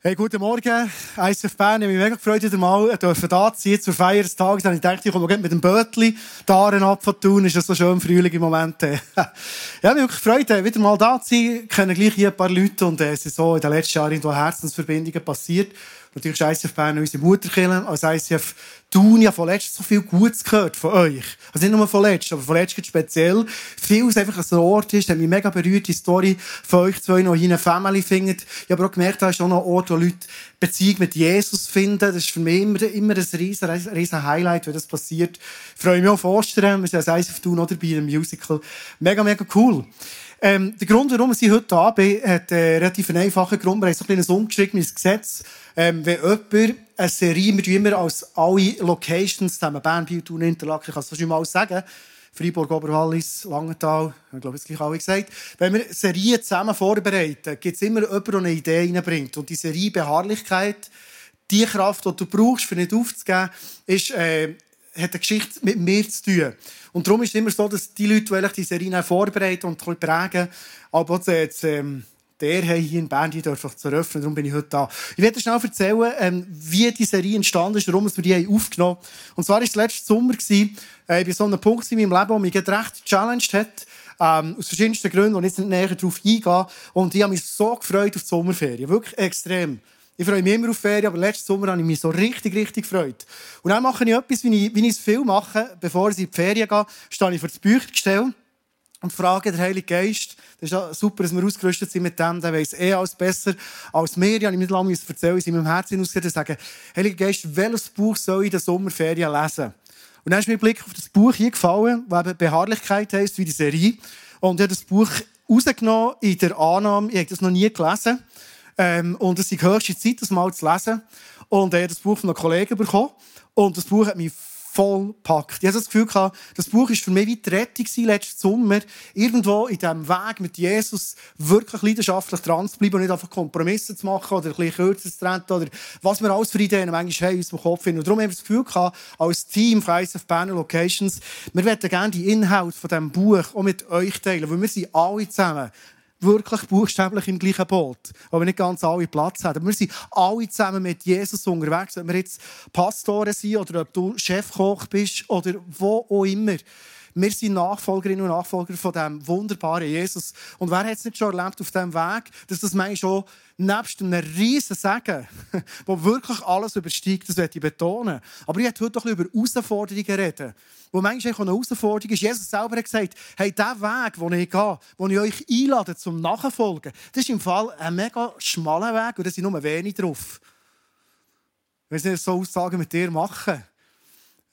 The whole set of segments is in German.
Hey, guten Morgen, ISF Bern. Ich habe mich mega gefreut, wieder mal da zu sein zur Feier des Tages. Ich dachte, ich komme mit dem Bötli da ab von tun. Ist das so schön Frühling im Moment. ja, ich habe mich wirklich gefreut, äh, wieder mal da zu sein. Ich kenne gleich hier ein paar Leute und äh, es ist so in den letzten Jahren irgendwo Herzensverbindungen passiert. Natürlich ist ICF Bern unsere Mutterkirche. Als ICF Thun ja von letztem so viel Gutes gehört von euch. Also nicht nur von letztem, aber von letztem speziell. Vieles einfach ein Ort ist, hat mich mega berührt, die Story von euch zwei noch hier eine Family findet. Ich habe auch gemerkt, da ist auch noch ein Ort, wo Leute Beziehung mit Jesus finden. Das ist für mich immer, immer ein riesen, riesen Highlight, wenn das passiert. Ich freue mich auch auf Ostern. Wir sind als ICF Thun auch dabei im Musical. Mega, mega cool. Ähm, der Grund, warum ich heute da bin, hat äh, relativ einen einfachen Grund. Wir haben so ein ungeschriebenes Gesetz. Ähm, wenn jemand eine Serie, wir immer als alle Locations zusammen, Bern, Biel, Thun, Interlaken, ich kann es schon mal sagen, Freiburg, Oberwallis, Langenthal, ich glaube, das gleich alle gesagt. Wenn wir Serien zusammen vorbereiten, gibt es immer jemanden, der eine Idee reinbringt. Und die Serie Beharrlichkeit, die Kraft, die du brauchst, für nicht aufzugeben, ist, äh, hat eine Geschichte mit mir zu tun. Und darum ist es immer so, dass die Leute, die die Serie vorbereiten und prägen, aber jetzt, ähm, der hier in Bern, die darf zu eröffnen, darum bin ich heute da. Ich werde schnell erzählen, ähm, wie die Serie entstanden ist, warum wir die aufgenommen haben. Und zwar war es letzten Sommer, gewesen, äh, bei so einem Punkt in meinem Leben, der mich recht gechallenged hat, ähm, aus verschiedensten Gründen, und jetzt nicht näher darauf eingehen. Und ich habe mich so gefreut auf die Sommerferien. Wirklich extrem. Ich freue mich immer auf Ferien, aber letzten Sommer habe ich mich so richtig, richtig gefreut. Und dann mache ich etwas, wie ich, wie ich es viel mache. Bevor ich in die Ferien gehe, stehe ich vor das Büchergestell und frage den Heiligen Geist. Das ist ja super, dass wir ausgerüstet sind mit dem. Der weiß eh alles besser als mir. Ich habe nicht lange erzählen, ich in meinem Herzen ausgesehen, sagen, Heiliger Geist, welches Buch soll ich in der Sommerferien lesen? Und dann ist mir Blick auf das Buch hier gefallen, das eben Beharrlichkeit heisst, wie die Serie. Und ich habe das Buch rausgenommen in der Annahme, ich habe das noch nie gelesen. Ähm, und es ist die höchste Zeit, das mal zu lesen. Und er hat das Buch von einem Kollegen bekommen. Und das Buch hat mich voll packt. Ich hatte das Gefühl, gehabt, das Buch war für mich wie die Rettung letzten Sommer, irgendwo in diesem Weg mit Jesus wirklich leidenschaftlich dran zu bleiben und nicht einfach Kompromisse zu machen oder ein bisschen kürzer zu treten oder was wir alles für Ideen manchmal haben in unserem Kopf finden. Und darum haben wir das Gefühl gehabt, als Team von ISF Banner Locations, wir möchten gerne die Inhalte von diesem Buch auch mit euch teilen, weil wir sind alle zusammen wirklich buchstäblich im gleichen Boot, aber nicht ganz alle Platz haben. Wir sind alle zusammen mit Jesus unterwegs, ob wir jetzt Pastoren sind oder ob du Chefkoch bist oder wo auch immer. Wir sind Nachfolgerinnen und Nachfolger von diesem wunderbaren Jesus. Und wer hat es nicht schon erlebt auf diesem Weg, dass das manchmal schon nebst einem riesen Segen, wo wirklich alles übersteigt, das möchte ich betonen. Aber ich möchte heute doch über Herausforderungen reden. Wo manchmal eine Herausforderung ist, Jesus selber hat gesagt, hey, der Weg, den ich gehe, den ich euch einlade zum Nachfolgen, das ist im Fall ein mega schmaler Weg und da sind nur wenig drauf. Wenn sie so Aussagen mit dir machen.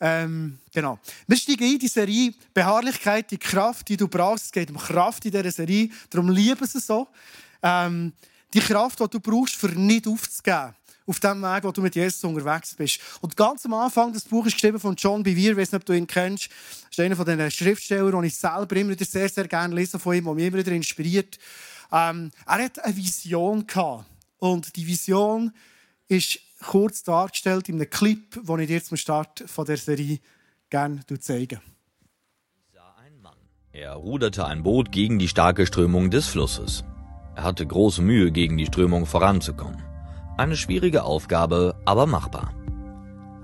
Ähm, genau. Wir steigen in die Serie Beharrlichkeit, die Kraft, die du brauchst. Es geht um Kraft in dieser Serie. Darum lieben sie so. Ähm, die Kraft, die du brauchst, für nicht aufzugeben. Auf dem Weg, wo du mit Jesus unterwegs bist. Und ganz am Anfang, das Buch ist geschrieben von John Bevere, ich weiß nicht, ob du ihn kennst. Das ist einer von den Schriftstellern, die ich selber immer wieder sehr, sehr gerne lese von ihm, der mich immer wieder inspiriert. Ähm, er hat eine Vision gehabt. Und die Vision ist kurz dargestellt in einem Clip, den ich dir zum Start der Serie gerne zeige. Er ruderte ein Boot gegen die starke Strömung des Flusses. Er hatte große Mühe, gegen die Strömung voranzukommen. Eine schwierige Aufgabe, aber machbar.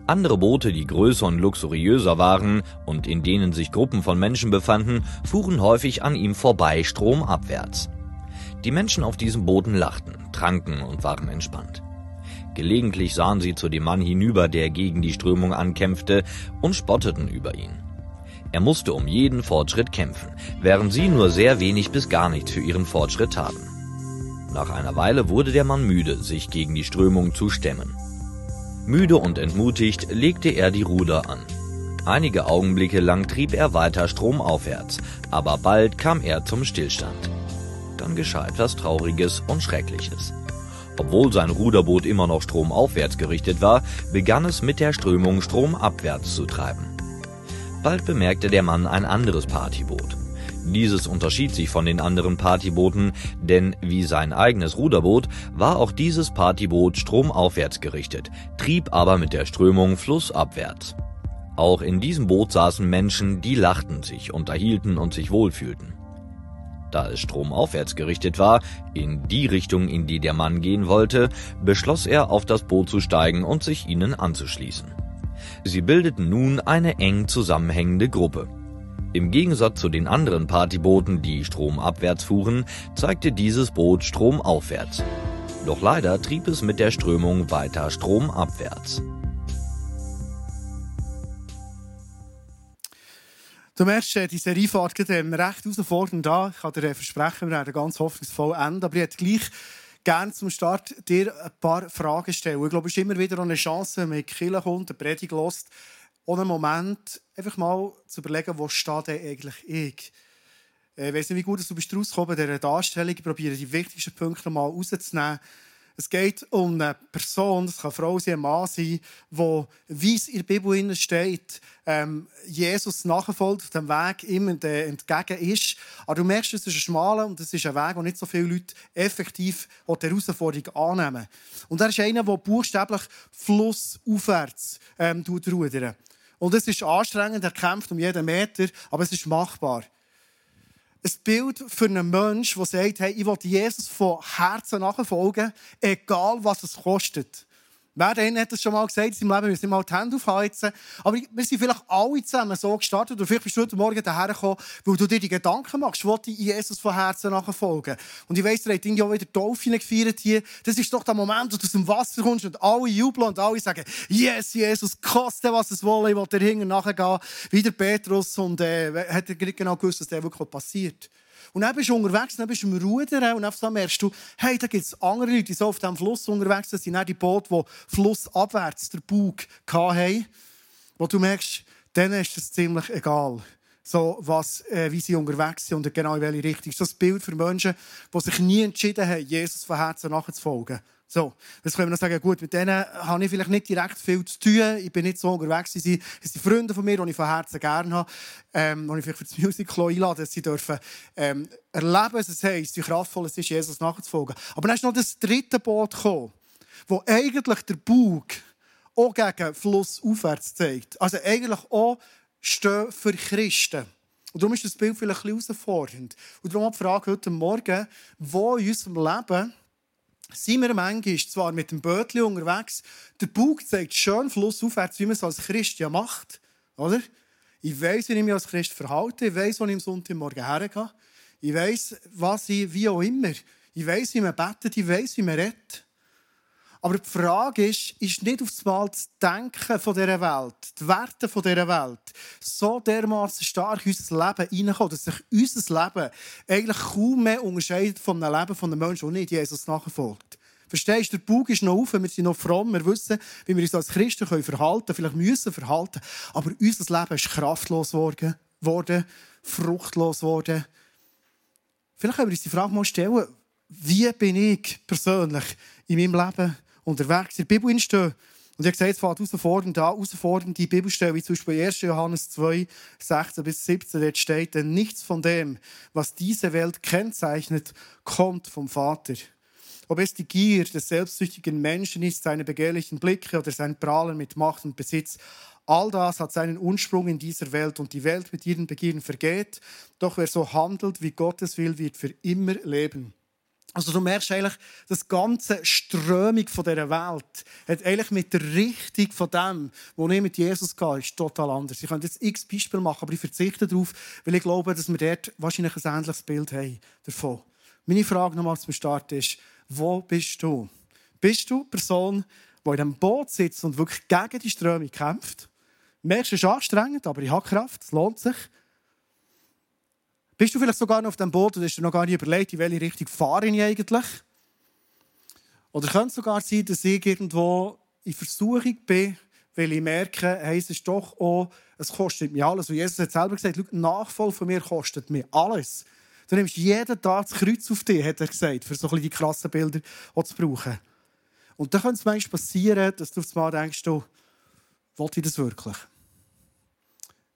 Andere Boote, die größer und luxuriöser waren und in denen sich Gruppen von Menschen befanden, fuhren häufig an ihm vorbei stromabwärts. Die Menschen auf diesen Booten lachten, tranken und waren entspannt. Gelegentlich sahen sie zu dem Mann hinüber, der gegen die Strömung ankämpfte, und spotteten über ihn. Er musste um jeden Fortschritt kämpfen, während sie nur sehr wenig bis gar nichts für ihren Fortschritt taten. Nach einer Weile wurde der Mann müde, sich gegen die Strömung zu stemmen. Müde und entmutigt legte er die Ruder an. Einige Augenblicke lang trieb er weiter stromaufwärts, aber bald kam er zum Stillstand. Dann geschah etwas Trauriges und Schreckliches. Obwohl sein Ruderboot immer noch stromaufwärts gerichtet war, begann es mit der Strömung stromabwärts zu treiben. Bald bemerkte der Mann ein anderes Partyboot. Dieses unterschied sich von den anderen Partybooten, denn wie sein eigenes Ruderboot war auch dieses Partyboot stromaufwärts gerichtet, trieb aber mit der Strömung flussabwärts. Auch in diesem Boot saßen Menschen, die lachten sich, unterhielten und sich wohlfühlten. Da es stromaufwärts gerichtet war, in die Richtung, in die der Mann gehen wollte, beschloss er, auf das Boot zu steigen und sich ihnen anzuschließen. Sie bildeten nun eine eng zusammenhängende Gruppe. Im Gegensatz zu den anderen Partybooten, die stromabwärts fuhren, zeigte dieses Boot stromaufwärts. Doch leider trieb es mit der Strömung weiter stromabwärts. Du merkst, äh, die Seriefahrt geht ähm, recht herausfordernd an. Ich kann dir äh, versprechen, wir werden ganz hoffnungsvoll enden. Aber ich hätte gleich gerne zum Start dir ein paar Fragen stellen. Ich glaube, es ist immer wieder eine Chance, wenn man in die Kirche kommt, eine Predigt hört, ohne Moment einfach mal zu überlegen, wo steht denn eigentlich ich? Äh, ich weiss nicht, wie gut du bist rausgekommen bei dieser Darstellung. Ich probiere die wichtigsten Punkte mal rauszunehmen. Es geht um eine Person, das kann Frau sein, ein Mann sein, wo, wie es in der Bibel steht, ähm, Jesus nachfolgt, auf dem Weg ihm entgegen ist. Aber du merkst, es ist ein schmaler und es ist ein Weg, wo nicht so viele Leute effektiv die Herausforderung annehmen. Und er ist einer, der buchstäblich flussaufwärts ähm, rudern. Und es ist anstrengend, er kämpft um jeden Meter, aber es ist machbar ein Bild für einen Menschen, der sagt, hey, ich will Jesus von Herzen nachfolgen, egal was es kostet. Wer denn hat das schon mal gesagt in seinem Leben, wir müssen mal die Hände aufheizen. Aber wir sind vielleicht alle zusammen so gestartet. Und vielleicht bist du heute Morgen daher gekommen, weil du dir die Gedanken machst, wo ich Jesus von Herzen nachfolgen. Und ich weiss, ihr habt irgendwie auch wieder Taufe gefeiert hier. Das ist doch der Moment, wo du aus dem Wasser kommst und alle jubeln und alle sagen, yes, Jesus, koste was es wolle, ich will dir hinten nachgehen. Wie der Petrus und äh, hat er genau gewusst, was da wirklich passiert. Und dann bist du unterwegs, dann bist du im Rudern und dann merkst du, hey, da gibt es andere Leute, die so auf diesem Fluss unterwegs sind. Das sind die Boote, die flussabwärts den Bug hatten. Wo du merkst, denen ist es ziemlich egal. So, was, äh, wie sie unterwegs sind und genau in welche Richtung. Das ist das Bild für Menschen, die sich nie entschieden haben, Jesus von Herzen nachzufolgen. So, jetzt können wir noch sagen, gut, mit denen habe ich vielleicht nicht direkt viel zu tun. Ich bin nicht so unterwegs. Sie sind, Freunde von mir, die ich von Herzen gerne habe, ähm, die ich vielleicht für das Musical einlade, dass sie dürfen ähm, erleben, was es heisst, wie kraftvoll es ist, Jesus nachzufolgen. Aber dann ist noch das dritte Boot gekommen, wo eigentlich der Bug auch gegen Fluss aufwärts zeigt. Also eigentlich auch stehen für Christen. Und darum ist das Bild vielleicht ein bisschen herausfordernd. Und darum die Frage heute Morgen, wo in unserem Leben sind wir manchmal zwar mit dem Bötchen unterwegs, der Bug zeigt schön flussaufwärts, wie man es als Christ ja macht. Oder? Ich weiß, wie ich mich als Christ verhalte. Ich weiß, wo ich am Sonntagmorgen hergehe. Ich weiß, was ich, wie auch immer. Ich weiß, wie man betet. Ich weiß, wie man redet. Aber die Frage ist, ist nicht auf Mal das Denken von dieser Welt, die Werte von dieser Welt, so dermaßen stark in unser Leben hineinkommen, dass sich unser Leben eigentlich kaum mehr unterscheidet von einem Leben von einem Menschen, der nicht Jesus nachfolgt. Verstehst du, der Bug ist noch auf, wir sind noch fromm, wir wissen, wie wir uns als Christen verhalten können, vielleicht müssen verhalten, aber unser Leben ist kraftlos geworden, fruchtlos geworden. Vielleicht können wir uns die Frage mal stellen, wie bin ich persönlich in meinem Leben unterwegs in der Bibel stehen. Und ich habe gesagt, es fängt herausfordernd an, herausfordernde Bibelstellen, wie zum Beispiel 1. Johannes 2, 16 bis 17, dort steht, denn nichts von dem, was diese Welt kennzeichnet, kommt vom Vater. Ob es die Gier des selbstsüchtigen Menschen ist, seine begehrlichen Blicke oder sein Prahlen mit Macht und Besitz, all das hat seinen Ursprung in dieser Welt und die Welt mit ihren Begierden vergeht. Doch wer so handelt, wie Gottes will, wird für immer leben. Also du merkst eigentlich, das ganze Strömung von dieser Welt hat eigentlich mit der Richtung von dem, wo ich mit Jesus gehe, ist total anders. Ich könnte jetzt x Beispiele machen, aber ich verzichte darauf, weil ich glaube, dass wir dort wahrscheinlich ein ähnliches Bild haben davon. Meine Frage nochmal zum Start ist, wo bist du? Bist du eine Person, die in diesem Boot sitzt und wirklich gegen die Strömung kämpft? Merkst du, es ist anstrengend, aber ich habe Kraft, es lohnt sich. Bist du vielleicht sogar noch auf dem Boot und hast dir noch gar nicht überlegt, in welche Richtung fahre ich eigentlich? Oder könnte es sogar sein, dass ich irgendwo in Versuchung bin, weil ich merke, hey, es ist doch auch, es kostet mir alles. Und Jesus hat selber gesagt, Nachfolge von mir kostet mir alles. Du nimmst jeden Tag das Kreuz auf dich, hat er gesagt, für so ein die krassen Bilder zu brauchen. Und dann könnte es manchmal passieren, dass du auf einmal denkst, du, will ich das wirklich?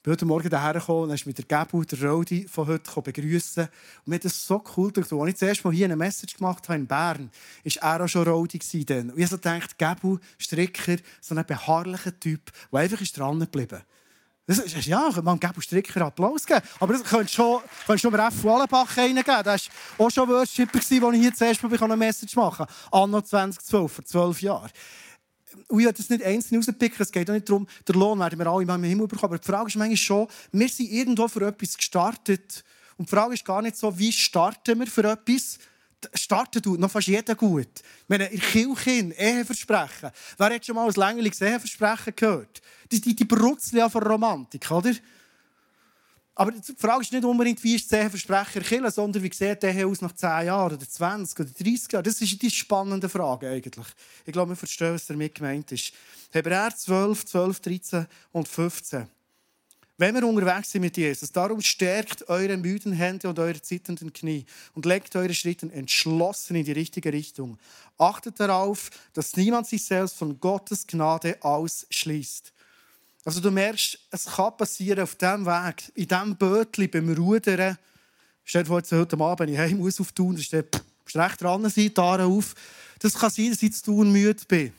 Bin heute Morgen hierher gekommen und ist mit der Gebu, der Rodi von heute begrüßen. Und mir hat das so cool gedacht. Als ich zuerst mal hier eine Message gemacht habe in Bern, war er auch schon Rodi. Und ich so gedacht, Gebu, Stricker, so ein beharrlicher Typ, der einfach ist dran geblieben Das ist, ja, man geben Stricker Applaus geben. Aber das könntest schon, könntest schon F. Wallenbach reingeben. Der war auch schon Worshipper, als ich hier zuerst mal eine Message machen konnte. Anno 2012, vor zwölf Jahren. Ich will das nicht einzeln rauspicken. Es geht auch nicht darum, der Lohn werden wir alle im Himmel bekommen. Aber die Frage ist manchmal schon, wir sind irgendwo für etwas gestartet. Und die Frage ist gar nicht so, wie starten wir für etwas, starten tut noch fast jeder gut. Ich meine, in Kirche, Eheversprechen. Wer hat schon mal ein längerliches Eheversprechen gehört? Die, die, die brutzeln von Romantik, oder? Aber die Frage ist nicht unbedingt, wie ist das Eheversprechen killen, sondern wie sieht der aus nach 10 Jahren oder 20 oder 30 Jahren? Das ist die spannende Frage eigentlich. Ich glaube, wir verstehen, was damit gemeint ist. Hebräer 12, 12, 13 und 15. Wenn wir unterwegs sind mit Jesus, darum stärkt eure müden Hände und eure zitternden Knie und legt eure Schritte entschlossen in die richtige Richtung. Achtet darauf, dass niemand sich selbst von Gottes Gnade ausschließt. Also du merkst, es kann passieren auf diesem Weg, in diesem Bötchen beim Rudern. Stell dir vor, heute Abend, ich muss auf Tun, da steht recht dran sein, da auf. Das kann sein, dass ich zu tun müde bin.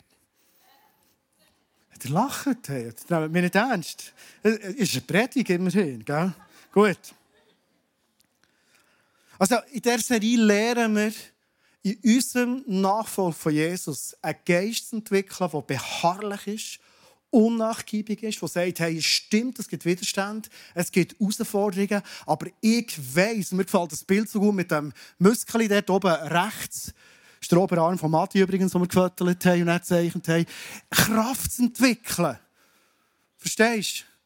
Der lacht, hey. das nehmt mir nicht ernst. Es ist eine Predigt immerhin, gell? Gut. Also in dieser Serie lernen wir, in unserem Nachfolg von Jesus einen Geist zu entwickeln, der beharrlich ist, unnachgiebig ist, der sagt, hey, es stimmt, es gibt Widerstand, es gibt Herausforderungen, aber ich weiss, mir gefällt das Bild so gut mit dem Muskel dort oben rechts, ist der Oberarm von Matti übrigens, den wir gefüttert haben und gezeichnet haben. Kraft zu entwickeln. Verstehst du?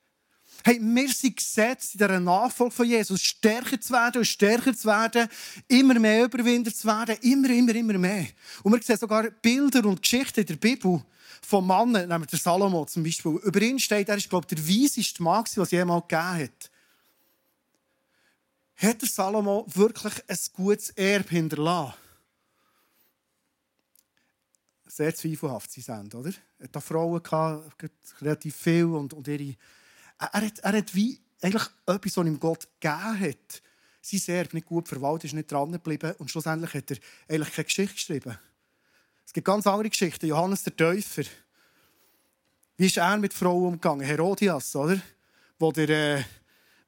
Hey, wir sind gesetzt in dieser Nachfolge von Jesus, stärker zu werden und stärker zu werden, immer mehr Überwinder zu werden, immer, immer, immer mehr. Und wir sehen sogar Bilder und Geschichten in der Bibel von Männern, wir den Salomo zum Beispiel. Über ihn steht, er ist, glaube ich, der weiseste Mann, was es jemals gegeben hat. Hat der Salomo wirklich ein gutes Erbe hinterlassen? sehr zweifelhaft sie sind, oder? Er hatte Frauen, relativ viel und, und ihre... Er, er, hat, er hat wie eigentlich etwas, was ihm Gott gegeben hat. Sein Erbe nicht gut verwaltet, ist nicht dran geblieben und schlussendlich hat er eigentlich keine Geschichte geschrieben. Es gibt ganz andere Geschichten. Johannes der Täufer. Wie ist er mit Frauen umgegangen? Herodias, oder? Wo, der, äh,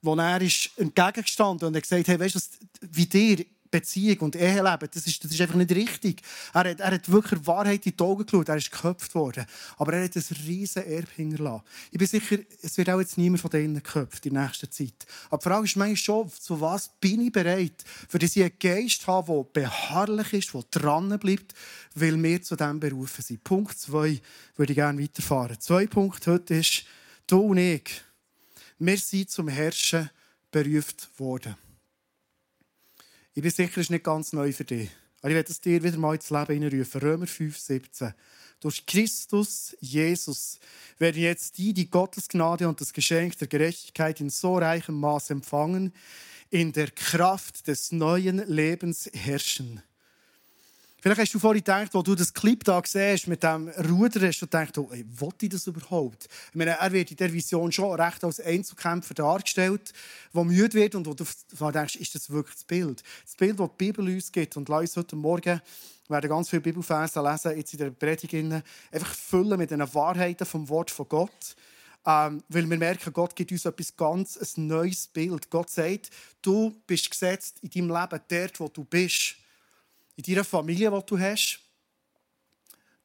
wo er ist entgegengestanden und hat gesagt, hey, weißt du, wie dir Beziehung und Eheleben, das ist, das ist einfach nicht richtig. Er hat, er hat wirklich Wahrheit in die Augen geschaut, er ist geköpft worden. Aber er hat ein riesen Erbe hinterlassen. Ich bin sicher, es wird auch jetzt niemand von denen geköpft in nächster Zeit. Aber die Frage ist manchmal schon, zu was bin ich bereit, für dass ich einen Geist habe, der beharrlich ist, der dran bleibt, weil wir zu dem berufen sind. Punkt zwei würde ich gerne weiterfahren. Zwei Punkte heute ist, du und ich, wir sind zum Herrschen berufen worden. Ich bin sicher, es ist nicht ganz neu für dich. Aber ich werde es dir wieder mal ins Leben hineinrufen. Römer 5, 17. Durch Christus, Jesus, werden jetzt die, die Gottes Gnade und das Geschenk der Gerechtigkeit in so reichem Maß empfangen, in der Kraft des neuen Lebens herrschen. Vielleicht hast du vorhin gedacht, als du das Clip da siehst, mit dem Ruder, hast du gedacht, oh, ey, ich das überhaupt? Ich meine, er wird in der Vision schon recht als Einzelkämpfer dargestellt, der müde wird und wo du denkst, ist das wirklich das Bild? Das Bild, das die Bibel uns gibt. Und lass uns heute Morgen werden ganz viele Bibelverse lesen, jetzt in der Predigt, einfach füllen mit den Wahrheiten vom Wort von Gott. Ähm, weil wir merken, Gott gibt uns etwas ganz ein neues Bild. Gott sagt, du bist gesetzt in deinem Leben dort, wo du bist in deiner Familie, die du hast,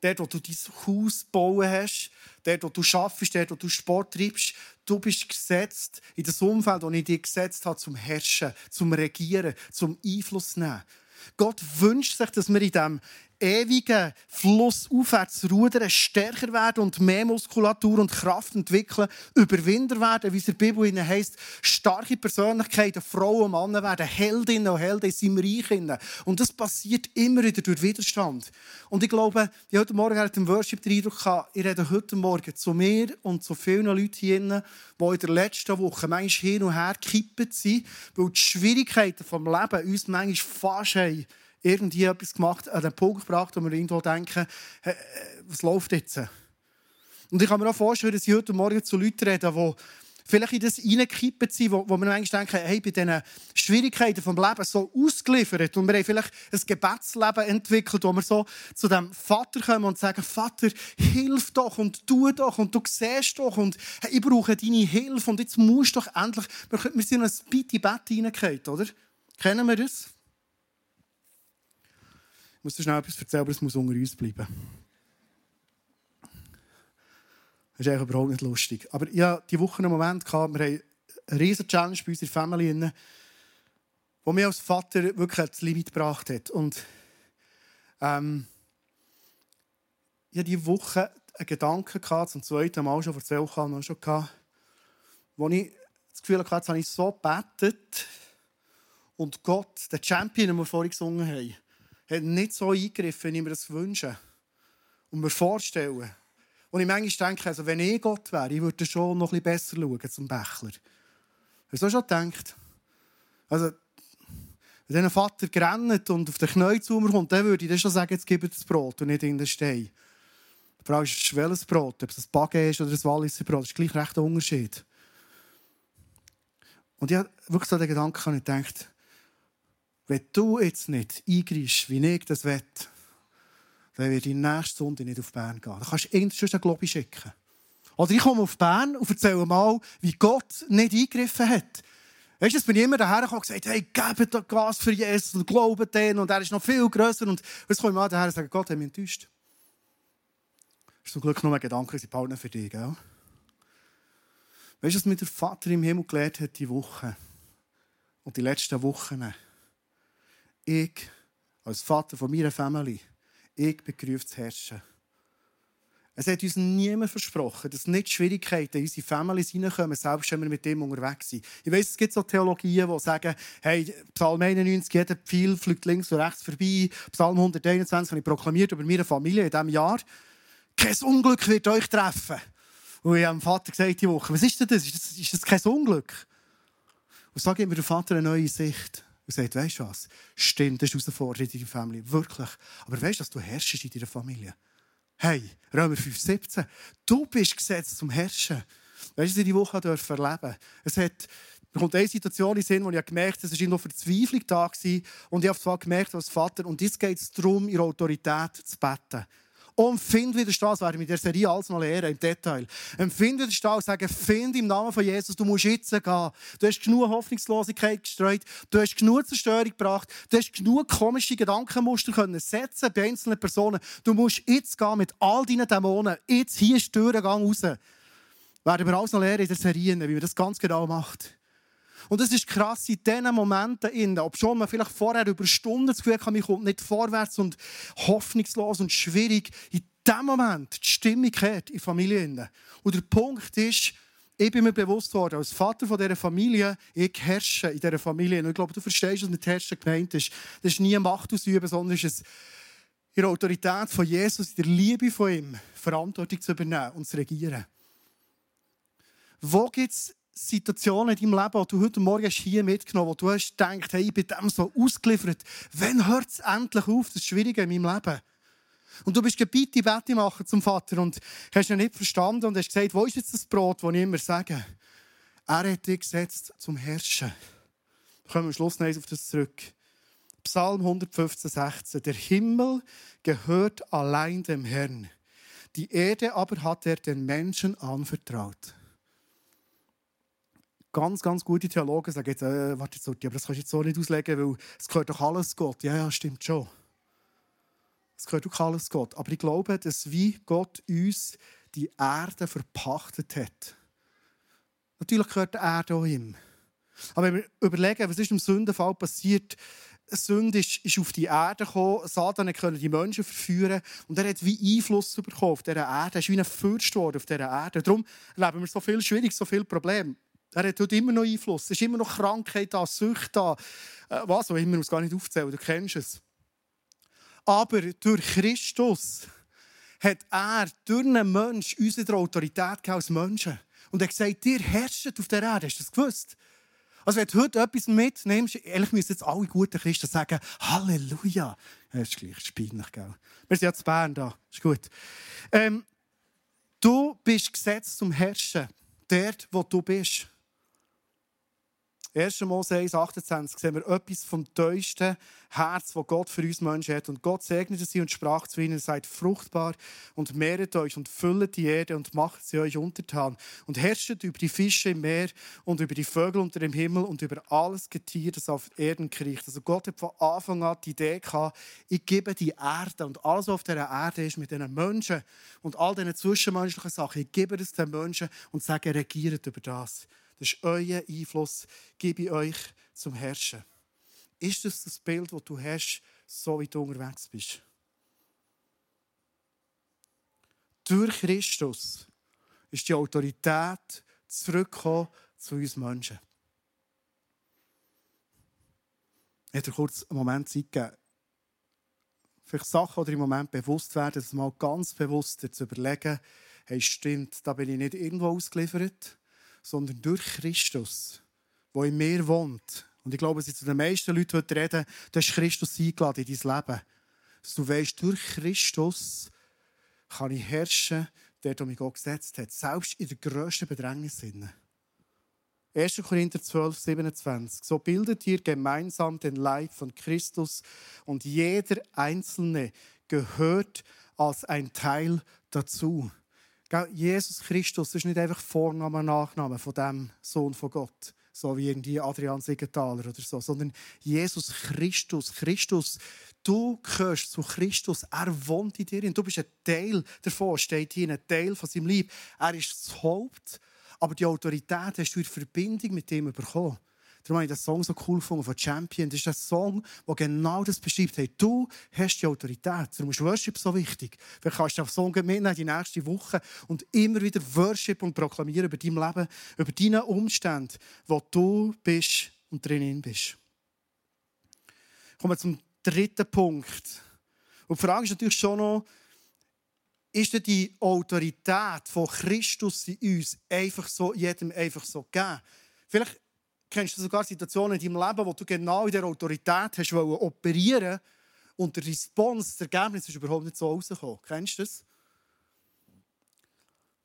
dort, wo du dein Haus bauen hast, dort, wo du arbeitest, dort, wo du Sport treibst. Du bist gesetzt in das Umfeld, das ich dir gesetzt habe, zum Herrschen, zum Regieren, zum Einfluss nehmen. Gott wünscht sich, dass wir in diesem ewigen Fluss aufwärts rudern, stärker werden und mehr Muskulatur und Kraft entwickeln, Überwinder werden, wie es in der Bibel heißt, starke Persönlichkeiten, Frauen und Männer werden, Heldinnen und Helden in seinem Reich. Und das passiert immer wieder durch Widerstand. Und ich glaube, ich heute Morgen hatte im Worship den Eindruck, gehabt, ich rede heute Morgen zu mir und zu vielen Leuten hier, die in der letzten Woche manchmal hin und her gekippt sind, weil die Schwierigkeiten des Lebens uns manchmal fast haben irgendwie etwas gemacht, an den Punkt gebracht, wo wir irgendwo denken, hey, was läuft jetzt? Und ich kann mir auch vorstellen, dass ich heute Morgen zu Leuten rede, die vielleicht in das reingekippen sind, wo, wo wir manchmal denken, hey, bei diesen Schwierigkeiten vom Leben so ausgeliefert und wir haben vielleicht ein Gebetsleben entwickelt, wo wir so zu dem Vater kommen und sagen, Vater, hilf doch und tu doch und du siehst doch und hey, ich brauche deine Hilfe und jetzt musst du doch endlich, wir, sind in ein bitte Bett hineingefallen, oder? Kennen wir das? Muss dir schnell etwas erzählen, aber es muss unter uns bleiben. Das ist eigentlich überhaupt nicht lustig. Aber ich hatte diese Woche einen Moment, wir haben eine riesige Challenge bei uns in der Familie, wo mir als Vater wirklich ans Limit gebracht hat. Und ähm, ich hatte diese Woche einen Gedanken zum zweiten Mal schon vor zwei Wochen wo ich das Gefühl hatte, jetzt habe ich so gebetet und Gott, der Champion, den wir vorhin gesungen haben, hat nicht so eingegriffen, wie mir das wünsche und mir vorstellen. Und ich manchmal denke, also wenn ich Gott wäre, ich würde schon noch ein bisschen besser schauen zum Bächler. Hast du schon gedacht? Also, wenn ein Vater grennt und auf den Knien zu mir kommt, dann würde ich dann schon sagen, jetzt gebe das Brot und nicht in den Stein. Die Frage ist, welches Brot? Ob es ein Baguette ist oder ein Walliser Brot, das ist gleich recht ein Unterschied. Und ich habe wirklich so den Gedanken gedacht, wenn du jetzt nicht eingreifst, wie ich das will, dann werde ich nächste Sonntag nicht auf Bern gehen. Dann kannst du irgendeinen einen Globi schicken. Oder ich komme auf Bern und erzähle mal, wie Gott nicht eingegriffen hat. Weißt du, jetzt bin ich immer daher und gesagt, hey, gebt doch Gas für Jesus und glaubt den und er ist noch viel grösser. Und jetzt komme ich mal daher und sage, Gott hat mich enttäuscht. Das ist zum Glück nur ein Gedanke, unsere Partner für dich, gell? Weißt du, was mir der Vater im Himmel gelehrt hat, die Woche und die letzten Wochen? Ich, als Vater von meiner Familie, ich bin gerufen zu herrschen. Es hat uns niemand versprochen, dass nicht Schwierigkeiten in unsere Families hineinkommen, selbst wenn wir mit dem unterwegs sind. Ich weiss, es gibt so Theologien, die sagen, hey, Psalm 91, jeder Pfeil fliegt links und rechts vorbei. Psalm 121 habe ich proklamiert über meine Familie in diesem Jahr. Kein Unglück wird euch treffen. Und ich habe dem Vater gesagt, die Woche, was ist denn das? Ist das, ist das kein Unglück? Und so gibt mir der Vater eine neue Sicht und sagt, weißt du was? Stimmt, das ist Herausforderung in deiner Familie. Wirklich. Aber weißt du, dass du herrschst in deiner Familie? Hey, Römer 5,17. Du bist gesetzt zum Herrschen. Weißt du, was ich diese Woche erleben Es hat mir kommt eine Situation in Sinn, wo ich gemerkt habe, es war noch Verzweiflung da. Und ich habe zwar gemerkt als Vater, und jetzt geht es darum, ihre Autorität zu beten. Und find Widerstand, das werden wir mit der Serie alles noch lernen, im Detail. Empfind Widerstand und sagen, find im Namen von Jesus, du musst jetzt gehen. Du hast genug Hoffnungslosigkeit gestreut, du hast genug Zerstörung gebracht, du hast genug komische Gedankenmuster können setzen bei einzelnen Personen. Du musst jetzt gehen mit all deinen Dämonen. Jetzt hier ist der Türengang raus. Werden wir alles noch lernen in der Serie, wie man das ganz genau macht. Und es ist krass in diesen Momenten, ob schon man vielleicht vorher über Stunden das Gefühl hat, man kommt nicht vorwärts und hoffnungslos und schwierig, in diesem Moment die Stimmung kehrt in Familien. Und der Punkt ist, ich bin mir bewusst worden, als Vater von dieser Familie, ich herrsche in dieser Familie. Und ich glaube, du verstehst, was mit Herrschen gemeint ist. Das ist nie Macht ausüben, sondern es ist in der Autorität von Jesus, in der Liebe von ihm, Verantwortung zu übernehmen und zu regieren. Wo gibt es Situationen in deinem Leben, die du heute Morgen hier mitgenommen hast, wo du hast gedacht, hey, ich bin dem so ausgeliefert. Wann hört es endlich auf, das Schwierige in meinem Leben? Und du bist gebeten, Bette machen zum Vater und hast ihn nicht verstanden und hast gesagt, wo ist jetzt das Brot, das ich immer sage? Er hat dich gesetzt zum Herrschen. Wir kommen am Schluss noch auf das zurück. Psalm 115, 16. Der Himmel gehört allein dem Herrn. Die Erde aber hat er den Menschen anvertraut ganz, ganz gute Theologen sagen jetzt, äh, warte jetzt, aber das kannst du jetzt so nicht auslegen, weil es gehört doch alles Gott. Ja, ja, stimmt schon. Es gehört doch alles Gott. Aber ich glaube, dass wie Gott uns die Erde verpachtet hat. Natürlich gehört die Erde auch ihm. Aber wenn wir überlegen, was ist im Sündenfall passiert, Sünde ist, ist auf die Erde gekommen, Satan konnte die Menschen verführen und er hat wie Einfluss bekommen auf dieser Erde. Er ist wie ein Fürst auf dieser Erde. Darum erleben wir so viel schwierig, so viele Probleme. Er hat immer noch Einfluss. Es ist immer noch Krankheit da, Sucht da. Äh, was auch immer, muss gar nicht aufzählen, du kennst es. Aber durch Christus hat er durch einen Menschen unsere Autorität als Menschen. Und er hat gesagt, ihr herrscht auf der Erde. Hast du das gewusst? Also wenn du heute etwas mitnimmst, ehrlich müssen jetzt alle guten Christen sagen, Halleluja. Das ist gleich spinnig, gell? Wir sind ja zu Bern da. Ist gut. Ähm, du bist gesetzt zum Herrschen. Dort, wo du bist. 1. Mose 1, 28 sehen wir etwas vom teuersten Herz, das Gott für uns Menschen hat. Und Gott segnete sie und sprach zu ihnen, seid fruchtbar und mehret euch und füllet die Erde und macht sie euch untertan. Und herrscht über die Fische im Meer und über die Vögel unter dem Himmel und über alles Getier, das auf Erden kriecht. Also Gott hat von Anfang an die Idee gehabt, ich gebe die Erde und alles, was auf dieser Erde ist, mit diesen Menschen und all diesen zwischenmenschlichen Sachen, ich gebe das den Menschen und sage, regiert über das. Das ist euer Einfluss, gebe ich euch zum Herrschen. Ist das das Bild, das du hast, so wie du unterwegs bist? Durch Christus ist die Autorität zurückgekommen zu uns Menschen. Ich hätte kurz einen Moment Zeit gegeben, vielleicht Sachen oder im Moment bewusst werden, das mal ganz bewusst zu überlegen, hey, stimmt, da bin ich nicht irgendwo ausgeliefert, sondern durch Christus, der in mir wohnt. Und ich glaube, dass zu den meisten Leuten heute reden, du hast Christus eingeladen in dein Leben. Dass du weißt, durch Christus kann ich herrschen, der, der mich Gott gesetzt hat. Selbst in der grössten Bedrängnis. 1. Korinther 12, 27. So bildet ihr gemeinsam den Leib von Christus und jeder Einzelne gehört als ein Teil dazu. Jesus Christus ist nicht einfach Vorname Nachname von dem Sohn von Gott, so wie irgendwie Adrian Siegenthaler oder so, sondern Jesus Christus. Christus, du gehörst zu Christus. Er wohnt in dir und du bist ein Teil davon, steht hier, ein Teil von seinem Leib. Er ist das Haupt, aber die Autorität hast du in Verbindung mit ihm bekommen. Darum habe ich den Song so cool gefunden von Champion. Das ist ein Song, der genau das beschreibt. Hey, du hast die Autorität. Darum ist Worship so wichtig. Vielleicht kannst du den Song mitnehmen die nächste Woche und immer wieder Worship und proklamieren über dein Leben, über deine Umstände, wo du bist und drinnen bist. Kommen wir zum dritten Punkt. Und die Frage ist natürlich schon noch, ist denn die Autorität von Christus in uns einfach so, jedem einfach so gegeben? Vielleicht kennst du sogar Situationen in deinem Leben, wo du genau in der Autorität hast operieren und der Response, das Ergebnis ist überhaupt nicht so rausgekommen. Kennst du das?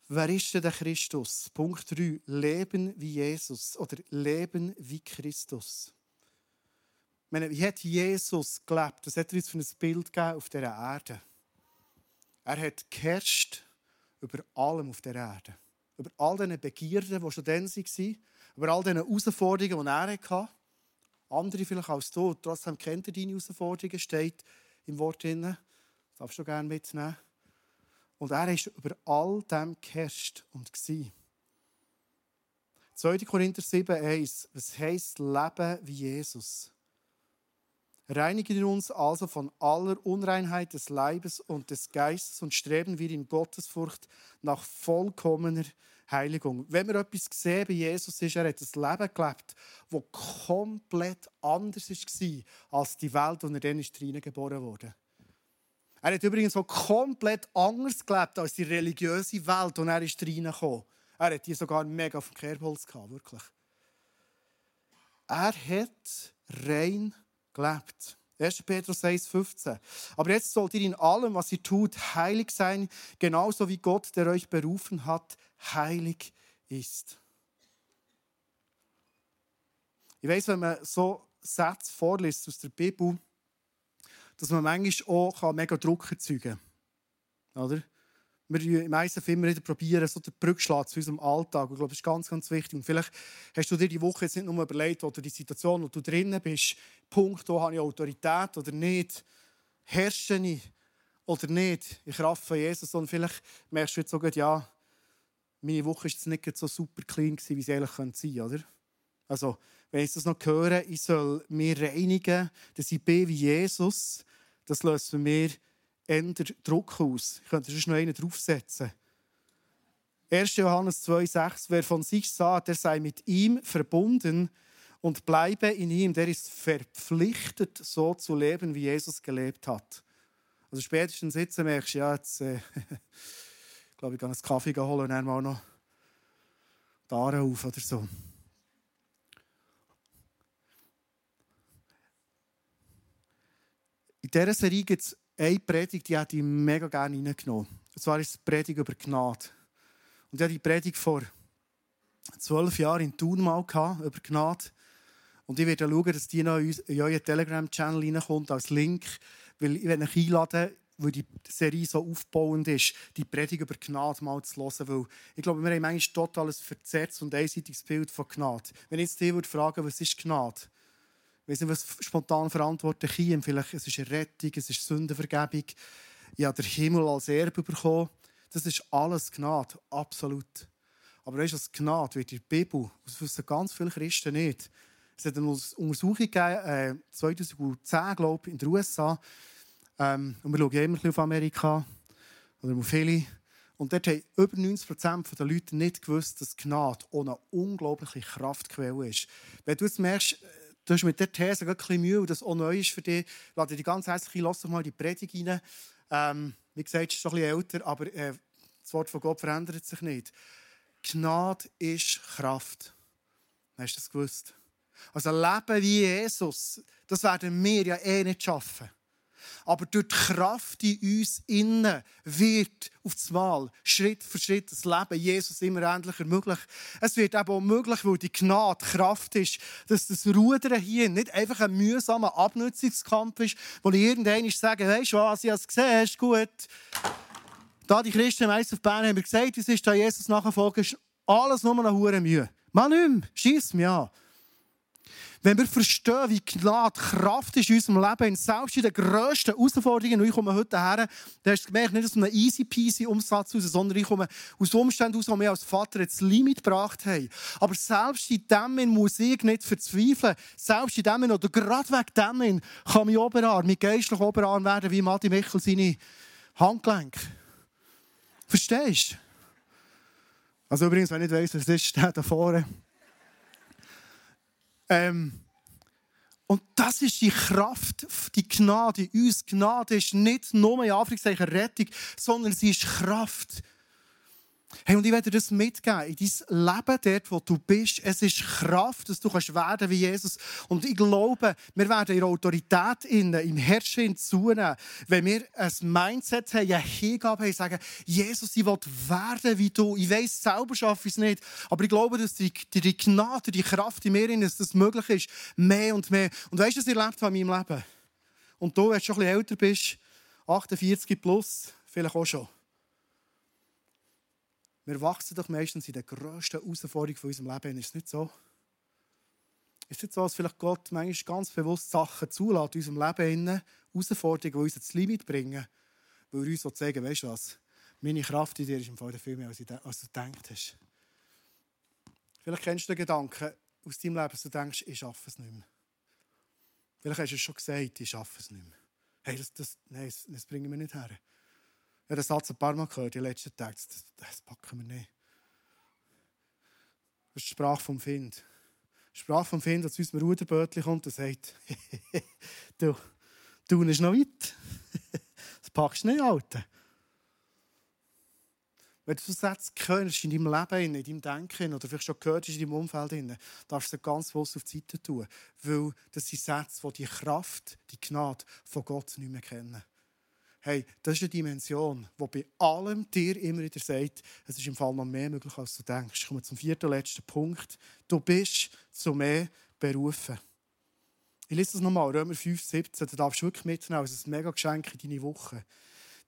Wer ist denn der Christus? Punkt 3. Leben wie Jesus oder Leben wie Christus. Meine, wie hat Jesus gelebt? Das hat er uns für ein Bild gegeben auf dieser Erde. Er hat geherrscht über allem auf der Erde. Über all diese Begierden, die schon dann waren, über all diese Herausforderungen, die er hatte. Andere vielleicht als du. Trotzdem kennt er deine Herausforderungen, steht im Wort drin. Das darfst du gerne mitnehmen. Und er ist über all dem geherrscht und war. 2. Korinther 7, 1. Was heisst Leben wie Jesus? Reinigen uns also von aller Unreinheit des Leibes und des Geistes und streben wir in Gottesfurcht nach vollkommener Heiligung. Wenn wir etwas sehen bei Jesus, ist, er hat ein Leben gelebt, das komplett anders war als die Welt, in der er dann geboren wurde. Er hat übrigens auch komplett anders gelebt als die religiöse Welt, in er ist reingekommen. Er hat die sogar mega auf dem Kerbholz gehabt, wirklich. Er hat rein gelebt. 1. Petrus 1, 15. Aber jetzt sollt ihr in allem, was ihr tut, heilig sein, genauso wie Gott, der euch berufen hat, heilig ist. Ich weiß, wenn man so Sätze vorliest aus der Bibel, dass man manchmal auch mega Druck erzeugen kann. Oder? wir ISF immer wieder probieren, so den Brückschlag zu unserem Alltag. Ich glaube, das ist ganz, ganz wichtig. Und vielleicht hast du dir die Woche jetzt nicht nur überlegt, oder die Situation, wo du drinnen bist, Punkt, wo habe ich Autorität oder nicht, herrsche ich oder nicht, Kraft von Jesus, sondern vielleicht merkst du jetzt sogar, ja, meine Woche jetzt nicht so super clean, wie sie eigentlich sein könnte, oder? Also, wenn ich das noch höre, ich soll mich reinigen, dass ich bin wie Jesus, das löst für mich eher Druck aus. Ich könnte sonst noch einen draufsetzen. 1. Johannes 2,6 Wer von sich sagt, er sei mit ihm verbunden und bleibe in ihm, der ist verpflichtet, so zu leben, wie Jesus gelebt hat. Also spätestens sitzen merkst du, ja, jetzt, äh, glaube, ich gehe einen Kaffee holen und dann mal noch da auf oder so. In dieser Serie gibt es eine Predigt, die hätte ich mega gerne reingenommen. Und zwar ist es die Predigt über Gnade. Und ich habe die Predigt vor zwölf Jahre in Thun mal gehabt, über Gnade. Und ich werde schauen, dass die noch in euren Telegram-Channel reinkommt als Link, weil ich werde euch einladen, weil die Serie so aufbauend ist, die Predigt über Gnade mal zu hören. Weil ich glaube, wir haben manchmal total ein verzerrtes und einseitiges Bild von Gnade. Wenn ich jetzt dich würde fragen, was ist Gnade? Ich weiß nicht, was spontan verantworten kann. Vielleicht es ist eine Rettung, es ist Sündenvergebung. Ich habe den Himmel als Erbe bekommen. Das ist alles Gnade, absolut. Aber weißt du, was Gnade wird in der Bibel, das wissen ganz viele Christen nicht. Es hat eine Untersuchung gegeben, äh, 2010, glaube ich, in den USA. Ähm, und wir schauen immer auf Amerika oder auf viele. Und dort haben über 90% der Leute nicht gewusst, dass Gnade eine unglaubliche Kraftquelle ist. Wenn du jetzt merkst, äh, du hast mit der These ein bisschen Mühe und das auch neu ist für dich, lade dich ganz herzlich lass doch mal die Predigt rein. Ähm, wie gesagt, es ist schon ein bisschen älter, aber äh, das Wort von Gott verändert sich nicht. Gnade ist Kraft. Hast du das gewusst? Also Leben wie Jesus, das werden wir ja eh nicht schaffen. Aber durch die Kraft in uns innen wird auf das Mal Schritt für Schritt das Leben Jesus immer ähnlicher möglich. Es wird eben auch möglich, weil die Gnade Kraft ist, dass das Rudern hier nicht einfach ein mühsamer Abnutzungskampf ist, wo ich irgendwann sage, weißt du was, ich habe es gesehen, ist gut. Da die Christen meist auf Bern haben gesagt, es ist da Jesus nachfolgen, ist alles nur noch hure Mühe. Nicht mehr, schiess mich an. Wenn wir verstehen, wie Gnade Kraft ist in unserem Leben, selbst in den grössten Herausforderungen, und ich komme heute her, dann hast du gemerkt, nicht aus einem easy peasy Umsatz raus, sondern ich komme aus Umständen aus, die wir als Vater jetzt Limit gebracht haben. Aber selbst in dem muss ich nicht verzweifeln. Selbst in dem oder gerade wegen dem kann mein Oberarm, mein geistlicher Oberarm werden, wie Matti Michel seine Handgelenk. Verstehst du? Also übrigens, wenn ich nicht weiss, was ist, steht da vorne. Ähm, und das ist die Kraft, die Gnade in uns. Gnade ist nicht nur in Anführungszeichen Rettung, sondern sie ist Kraft. Hey, und ich werde dir das mitgeben. In dein Leben, dort, wo du bist, es ist Kraft, dass du kannst werden wie Jesus. Und ich glaube, wir werden in Autorität innen, im Herrschen zunehmen, wenn wir ein Mindset haben, eine Hingabe haben, sagen, Jesus, ich will werden wie du. Ich weiß selber schaffe ich es nicht. Aber ich glaube, dass die, die, Gnade, die Kraft in mir ist, dass das möglich ist. Mehr und mehr. Und weißt du, was ich erlebt habe in meinem Leben? Und du, wenn du schon ein bisschen älter bist, 48 plus, vielleicht auch schon. Wir wachsen doch meistens in der grössten Herausforderung von unserem Leben. Ist es nicht so? Ist es nicht so, dass vielleicht Gott manchmal ganz bewusst Sachen zulässt in unserem Leben, Herausforderungen, die uns ins Limit bringen, weil er uns sagen weißt du was, meine Kraft in dir ist im Fall viel mehr, als du gedacht hast. Vielleicht kennst du den Gedanken aus deinem Leben, dass du denkst, ich schaffe es nicht mehr. Vielleicht hast du es schon gesagt, ich schaffe es nicht mehr. Hey, das, das, nein, das, das bringen wir nicht her. Habe den Satz ein paar Mal gehört, die letzten Tage. Das, das packen wir nicht. Das ist die Sprache vom Find. Die Sprache vom Find, dass uns ein Ruderbötchen kommt und sagt, du, du bist noch weit. das packst du nicht, Alter. Wenn du so Sätze hörst in deinem Leben, in deinem Denken oder vielleicht schon gehört hast in deinem Umfeld, darfst du sie ganz bewusst auf die Seite tun. Weil das sind Sätze, die die Kraft, die Gnade von Gott nicht mehr kennen. Hey, das ist eine Dimension, die bei allem dir immer wieder sagt, es ist im Fall noch mehr möglich, als du denkst. Ich komme zum vierten letzten Punkt. Du bist zu mehr berufen. Ich lese das nochmal, Römer 5, 17. Da darfst du wirklich mitnehmen, als ein mega Geschenk in deine Woche.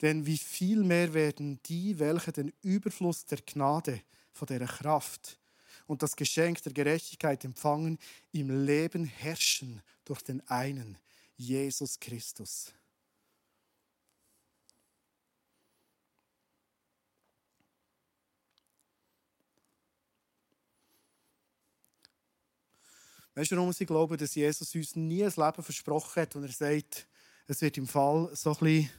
Denn wie viel mehr werden die, welche den Überfluss der Gnade, von dieser Kraft und das Geschenk der Gerechtigkeit empfangen, im Leben herrschen durch den einen, Jesus Christus. Weißt du, warum ich glaube, dass Jesus uns nie ein Leben versprochen hat und er sagt, es wird im Fall so ein bisschen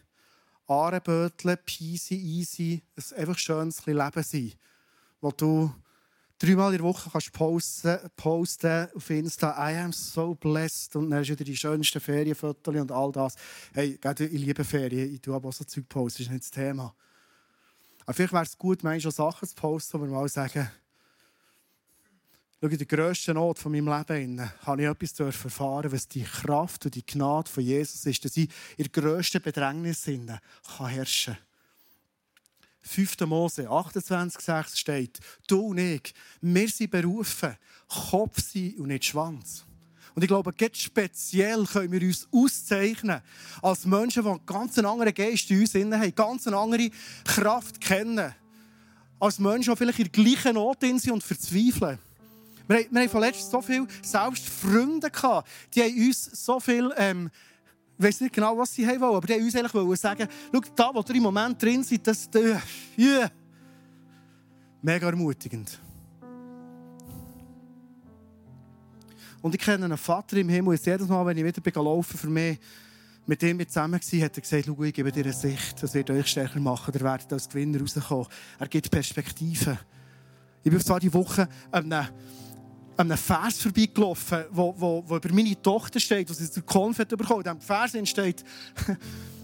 Ahrenböteln, peasy, easy, ein einfach schönes Leben sein, wo du dreimal in der Woche kannst posten, posten auf Insta, I am so blessed und dann hast du wieder die schönsten Ferienfotos und all das. Hey, ich liebe Ferien, ich tue aber auch so Zeug posten, das ist nicht das Thema. Aber vielleicht wäre es gut, manchmal Sachen zu posten, wo wir mal sagen, Schau, in der grössten Not von meinem Leben habe ich etwas erfahren, was die Kraft und die Gnade von Jesus ist, dass ich in der grössten Bedrängnis kann herrschen kann. 5. Mose 28,6 steht, du und ich, wir sind berufen, Kopf sein und nicht Schwanz. Und ich glaube, ganz speziell können wir uns auszeichnen als Menschen, die einen ganz anderen Geist in uns haben, ganz andere Kraft kennen. Als Menschen, die vielleicht in der gleichen Not sind und verzweifeln. Wir haben, wir haben von letztem so viele selbst Freunde gehabt, die haben uns so viel, ähm, ich weiß nicht genau, was sie haben wollen, aber die haben uns eigentlich sagen, schau, da, wo ihr im Moment drin seid, das, das yeah. mega ermutigend. Und ich kenne einen Vater im Himmel, und jedes Mal, wenn ich wieder laufen für mich mit ihm zusammen war, hat er gesagt, schau, ich gebe dir eine Sicht, das wird euch stärker machen, ihr werdet als Gewinner rauskommen. Er gibt Perspektiven. Ich bin zwar die Woche an an einem Vers vorbeigelaufen, wo, wo, wo über meine Tochter steht, wo sie zur Konfett bekommen. In diesem Vers steht,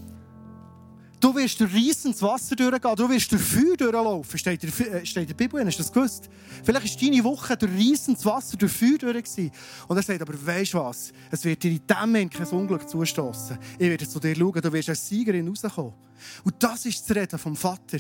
Du wirst durch reissendes Wasser durchgehen, du wirst durch Feuer durchlaufen. Steht in, äh, steht in der Bibel, hast du das gewusst? Vielleicht war deine Woche durch reissendes Wasser, durch Feuer durch. Und er sagt, aber weisst was? Es wird dir in diesem Moment kein Unglück zustoßen. Ich werde zu dir schauen, du wirst als Siegerin rauskommen. Und das ist das Reden vom Vater.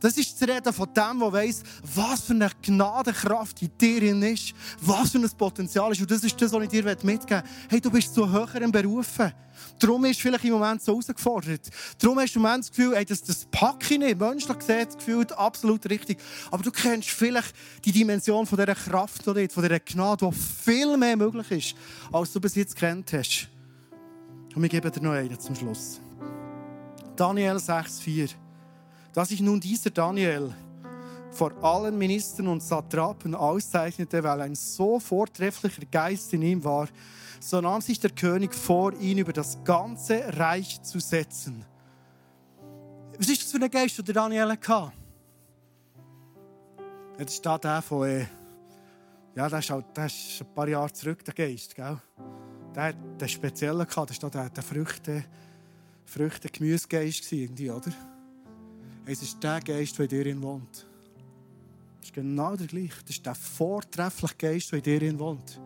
Das ist das Reden von dem, der weiss, was für eine Gnadenkraft in dir ist, was für ein Potenzial ist. Und das ist das, was ich dir mitgeben möchte. Hey, du bist zu höheren Berufen. Darum ist vielleicht im Moment so herausgefordert. Darum hast du im Moment das Gefühl, hey, das, das packe ich nicht. Menschlich gesehen, das Gefühl, absolut richtig. Aber du kennst vielleicht die Dimension von dieser Kraft noch nicht, von dieser Gnade, die viel mehr möglich ist, als du bis jetzt kennt hast. Und wir geben dir noch einen zum Schluss. Daniel 6,4 dass sich nun dieser Daniel vor allen Ministern und Satrapen auszeichnete, weil ein so vortrefflicher Geist in ihm war, so nahm sich der König vor, ihn über das ganze Reich zu setzen. Was ist das für ein Geist, den der Daniel hatte? Das ist der von, äh, ja, das ist, halt, das ist ein paar Jahre zurück, der Geist, gell? Der hat den speziellen gehabt, das war der, der Früchte, Früchte Gemüsegeist irgendwie, oder? Es ist der Geist, der in dir wohnt. Das ist genau der gleiche. Das ist der vortreffliche Geist, der in dir wohnt.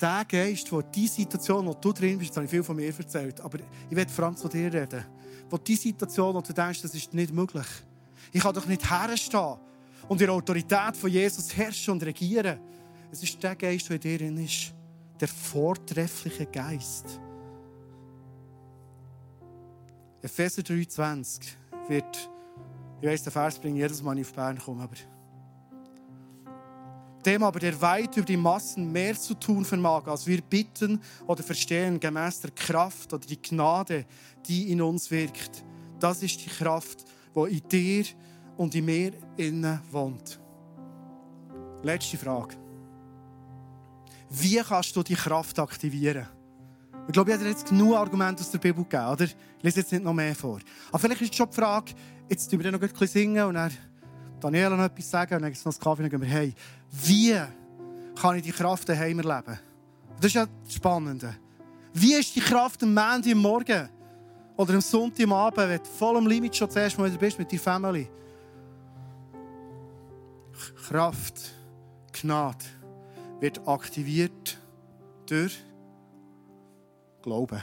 Der Geist, der die Situation, wo du drin bist, das habe ich viel von mir erzählt, aber ich werde vor allem zu dir reden. Wo die Situation, wo du denkst, das ist nicht möglich. Ich kann doch nicht herstehen und in der Autorität von Jesus herrschen und regieren. Es ist der Geist, der in dir ist. Der vortreffliche Geist. Epheser 3,20 wird, ich weiss, der Vers bringt jedes Mal, auf Bern komme, aber dem aber, der weit über die Massen mehr zu tun vermag, als wir bitten oder verstehen, gemäß der Kraft oder die Gnade, die in uns wirkt. Das ist die Kraft, die in dir und in mir innen wohnt. Letzte Frage. Wie kannst du die Kraft aktivieren? Ich glaube, ich habe jetzt genug Argumente aus der Bibel gegeben, oder? Ich lese jetzt nicht noch mehr vor. Aber vielleicht ist schon die Frage, jetzt tun wir noch ein bisschen singen und dann Daniela noch etwas sagen und dann gibt es noch einen Kaffee und dann gehen wir hey. Wie kann ich die Kraft daheim erleben? Das ist ja das Spannende. Wie ist die Kraft am Montag Morgen oder am Sonntag Abend, wenn du voll am Limit schon zuerst mal bist mit deiner Family? Kraft, Gnade wird aktiviert durch Glauben.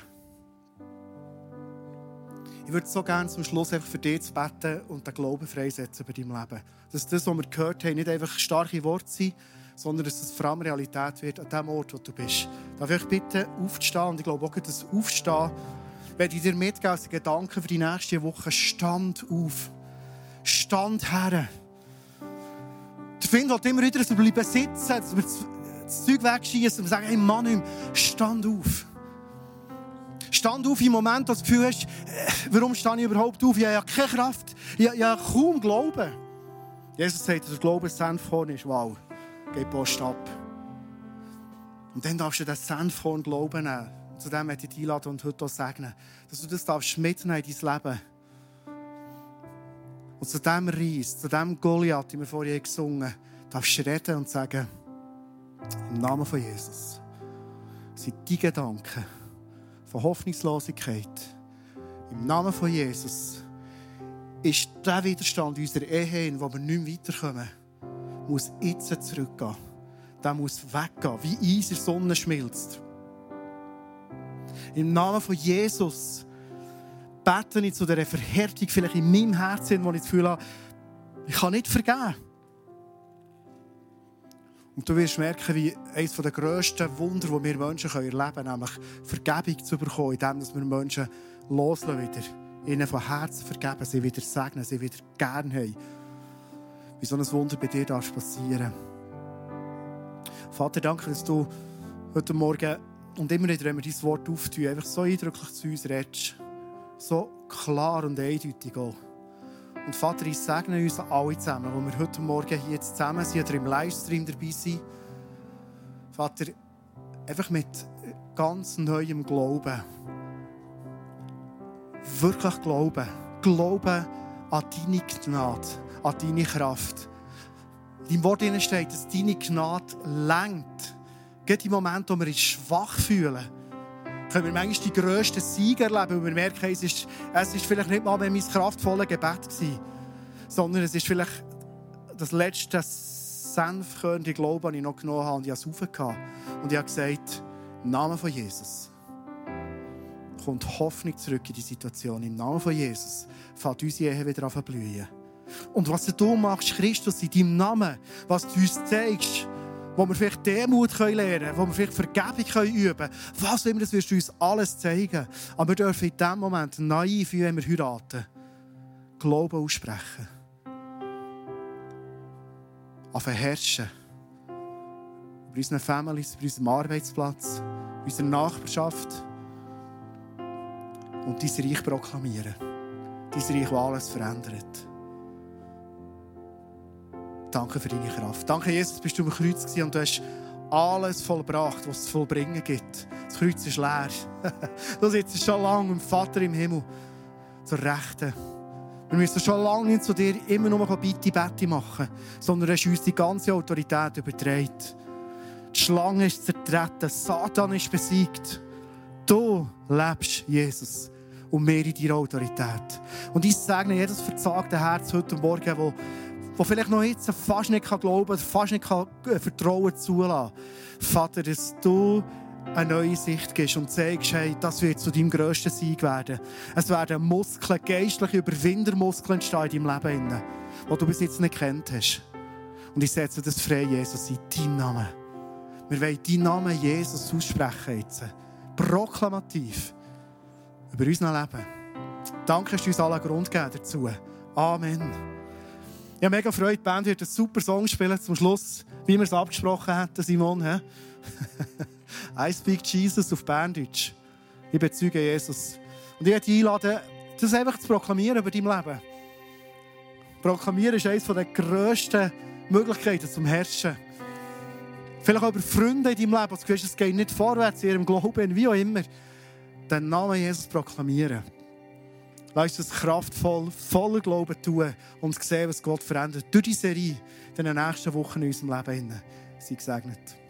Ich würde so gerne zum Schluss einfach für dich beten und den Glauben freisetzen bei deinem Leben. Dass das, was wir gehört haben, nicht einfach starke Worte sind, sondern dass es vor allem Realität wird an dem Ort, wo du bist. Darf ich euch bitten, aufzustehen? Und ich glaube auch, das Aufstehen, wenn ich dir mitgebe, als Gedanken für die nächste Woche, stand auf. Stand her. Der Find halt immer wieder, dass wir bleiben sitzen, dass wir das Zeug wegschießen und sagen, hey Mann, stand auf. Stand auf im Moment, dass du das Gefühl hast, äh, warum stehe ich überhaupt auf? Ich habe ja keine Kraft. Ich, ich habe kaum Glauben. Jesus sagt, dass der Glaube Senfkorn ist. Wow, geht Post ab. Und dann darfst du das Senfkorn Glauben nehmen. Und zu dem möchte ich dich einladen und heute auch segnen. Dass du das darfst mitnehmen in dein Leben. Und zu dem Reis, zu dem Goliath, den wir vorhin gesungen haben, darfst du reden und sagen, im Namen von Jesus sind die Gedanken, von Hoffnungslosigkeit. Im Namen von Jesus ist der Widerstand unserer Ehe, in wo wir nicht mehr weiterkommen, muss jetzt zurückgehen. Der muss weggehen, wie Eis in Sonne schmilzt. Im Namen von Jesus bete ich zu dieser Verhärtung vielleicht in meinem Herzen, wo ich das Gefühl habe, ich kann nicht vergeben. Und du wirst merken, wie eines der grössten Wunder, die wir Menschen erleben können, nämlich Vergebung zu bekommen, indem wir Menschen loslassen wieder. Ihnen von Herzen vergeben, sie wieder segnen, sie wieder gern haben. Wie so ein Wunder bei dir darf passieren. Vater, danke, dass du heute Morgen und immer wieder, wenn wir dein Wort auftun, einfach so eindrücklich zu uns redest. So klar und eindeutig auch. Und Vater, ich segne uns alle zusammen, wo wir heute Morgen hier zusammen sind oder im Livestream dabei sind. Vater, einfach mit ganz neuem Glauben. Wirklich Glauben. Glauben an deine Gnade, an deine Kraft. In deinem Wort steht, dass deine Gnade lenkt. Gerade im Moment, wo wir uns schwach fühlen, können wir manchmal die grössten Siege erleben, weil wir merken, es ist, es ist vielleicht nicht mal mehr mein kraftvolles Gebet gewesen, sondern es ist vielleicht das letzte sanftkörnige Glauben, das ich noch genommen habe und ich habe es. Und ich habe gesagt, im Namen von Jesus kommt Hoffnung zurück in die Situation. Im Namen von Jesus fängt unsere Ehe wieder an zu blühen. Und was du machst, Christus, in deinem Namen, was du uns zeigst, wo wir vielleicht Demut lernen können, wo wir vielleicht Vergebung üben können. Was immer, das wirst du uns alles zeigen. Aber wir dürfen in diesem Moment naiv, wenn wir heiraten, Glauben aussprechen. Auf herrschen. Über unseren Families, über unserem Arbeitsplatz, über unsere Nachbarschaft. Und dein Reich proklamieren. Dein Reich, das alles verändert. Danke für deine Kraft. Danke, Jesus, bist du am Kreuz und du hast alles vollbracht, was es zu vollbringen gibt. Das Kreuz ist leer. du sitzt schon lange im Vater im Himmel zur Rechten. Wir müssen schon lange nicht zu dir immer nur Bitte, Bette machen, sondern du hast uns die ganze Autorität übertragen. Die Schlange ist zertreten, Satan ist besiegt. Du lebst, Jesus, und wir in deiner Autorität. Und ich sage jedes verzagte Herz heute Morgen, das der vielleicht noch jetzt fast nicht glauben kann, fast nicht kann äh, Vertrauen zulassen Vater, dass du eine neue Sicht gibst und zeigst, hey, das wird zu deinem grössten Sieg werden. Es werden Muskeln, geistliche Überwindermuskeln entstehen in deinem Leben, die du bis jetzt nicht kennt hast. Und ich setze das frei, Jesus, in deinem Namen. Wir wollen deinen Namen Jesus aussprechen jetzt. Proklamativ. Über unser Leben. Danke, dass du uns alle Grund gegeben dazu. Amen. Ich habe mega Freude, die Band wird einen super Song spielen zum Schluss, wie wir es abgesprochen hatten, Simon. I speak Jesus auf Berndeutsch. Ich bezeuge Jesus. Und ich möchte dich einladen, das einfach zu proklamieren über dein Leben. Proklamieren ist eines der grössten Möglichkeiten zum Herrschen. Vielleicht auch über Freunde in deinem Leben, du siehst, es geht nicht vorwärts in ihrem Glauben, wie auch immer. Den Namen Jesus proklamieren. Lass uns kraftvoll, voller Glauben tun und sehen, was Gott verändert durch die Serie in den nächsten Wochen in unserem Leben. Sei gesegnet.